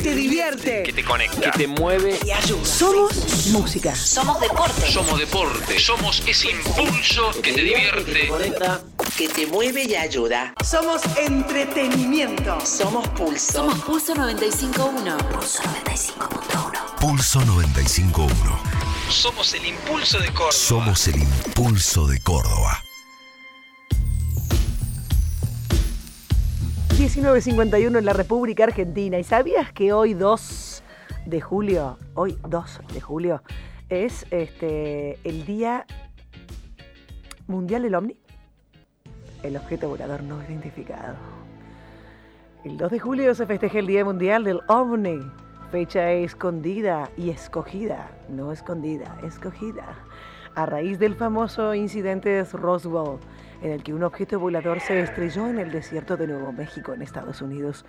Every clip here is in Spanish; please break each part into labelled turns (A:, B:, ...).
A: te divierte,
B: que te conecta, que te mueve
A: y ayuda. Somos música.
C: Somos deporte.
B: Somos deporte. Somos ese impulso que te divierte,
D: conecta, que te mueve y ayuda.
A: Somos entretenimiento.
D: Somos Pulso.
C: Somos Pulso 95.1. Pulso 95.1.
E: Pulso 95.1.
B: Somos el impulso de Córdoba.
E: Somos el impulso de Córdoba.
A: 1951 en la República Argentina. ¿Y sabías que hoy 2 de julio, hoy 2 de julio, es este, el Día Mundial del OVNI? El objeto volador no identificado. El 2 de julio se festeja el Día Mundial del OVNI. Fecha escondida y escogida, no escondida, escogida. A raíz del famoso incidente de Roswell, en el que un objeto volador se estrelló en el desierto de Nuevo México, en Estados Unidos,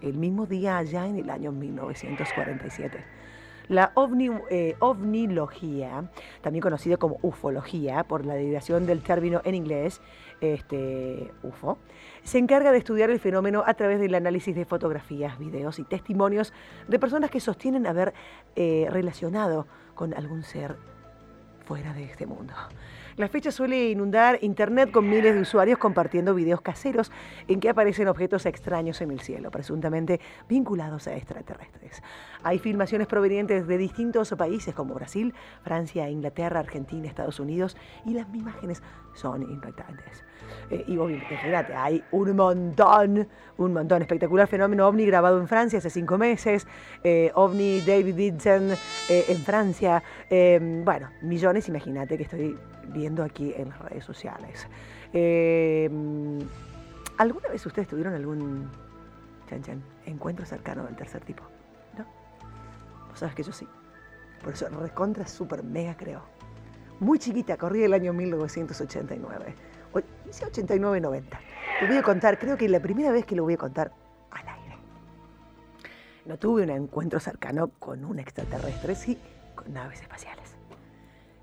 A: el mismo día allá en el año 1947. La ovni, eh, ovnilogía, también conocida como ufología, por la derivación del término en inglés, este, UFO, se encarga de estudiar el fenómeno a través del análisis de fotografías, videos y testimonios de personas que sostienen haber eh, relacionado con algún ser fuera de este mundo. La fecha suele inundar Internet con miles de usuarios compartiendo videos caseros en que aparecen objetos extraños en el cielo, presuntamente vinculados a extraterrestres. Hay filmaciones provenientes de distintos países como Brasil, Francia, Inglaterra, Argentina, Estados Unidos y las imágenes son impactantes. Eh, y obviamente, fíjate, hay un montón, un montón. Espectacular fenómeno ovni grabado en Francia hace cinco meses, eh, ovni David Didson eh, en Francia. bueno, millones, imagínate que estoy viendo aquí en las redes sociales. ¿Alguna vez ustedes tuvieron algún chan, encuentro cercano del tercer tipo? ¿No? Vos sabes que yo sí. Por eso, recontra, super, mega creo. Muy chiquita, corría el año 1989 dice 89-90. Te voy a contar, creo que la primera vez que lo voy a contar al aire. No tuve un encuentro cercano con un extraterrestre, sí, con naves espaciales.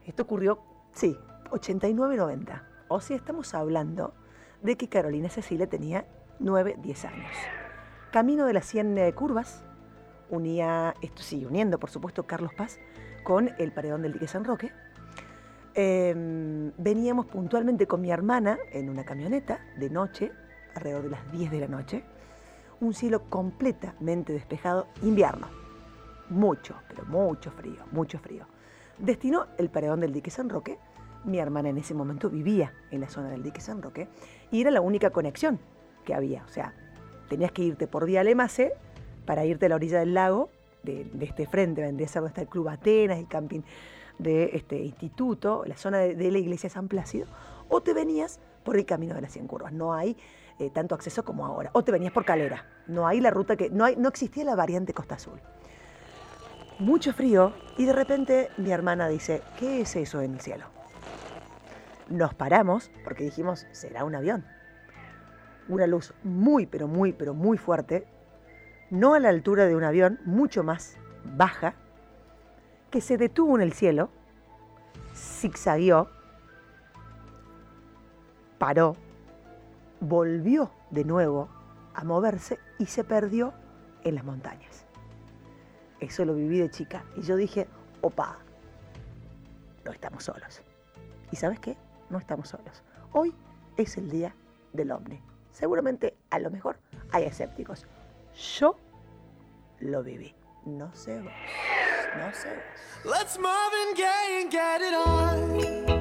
A: Esto ocurrió, sí, 89-90. O sea, estamos hablando de que Carolina Cecilia tenía 9, 10 años. Camino de las 100 eh, curvas, unía, esto sí, uniendo por supuesto Carlos Paz con el paredón del dique San Roque, Em, veníamos puntualmente con mi hermana en una camioneta de noche, alrededor de las 10 de la noche, un cielo completamente despejado, invierno. Mucho, pero mucho frío, mucho frío. Destinó el paredón del dique San Roque. Mi hermana en ese momento vivía en la zona del dique San Roque y era la única conexión que había. O sea, tenías que irte por vía Lemase para irte a la orilla del lago, de, este frente, vendría a donde está el Club Atenas, el camping de este instituto, la zona de, la iglesia San Plácido, o te venías por el camino de las 100 curvas. No hay eh, tanto acceso como ahora. O te venías por Calera. No hay la ruta que. No, hay, no existía la variante Costa Azul. Mucho frío y de repente mi hermana dice: ¿Qué es eso en el cielo? Nos paramos porque dijimos: será un avión. Una luz muy, pero muy, pero muy fuerte. No a la altura de un avión, mucho más baja que se detuvo en el cielo, zigzagueó, paró, volvió de nuevo a moverse y se perdió en las montañas. Eso lo viví de chica y yo dije, opa, no estamos solos. ¿Y sabes qué? no estamos solos. Hoy es el día del ovni. Seguramente a lo mejor hay escépticos. Yo lo viví. No sé. No sé.
F: Let's move and get it on.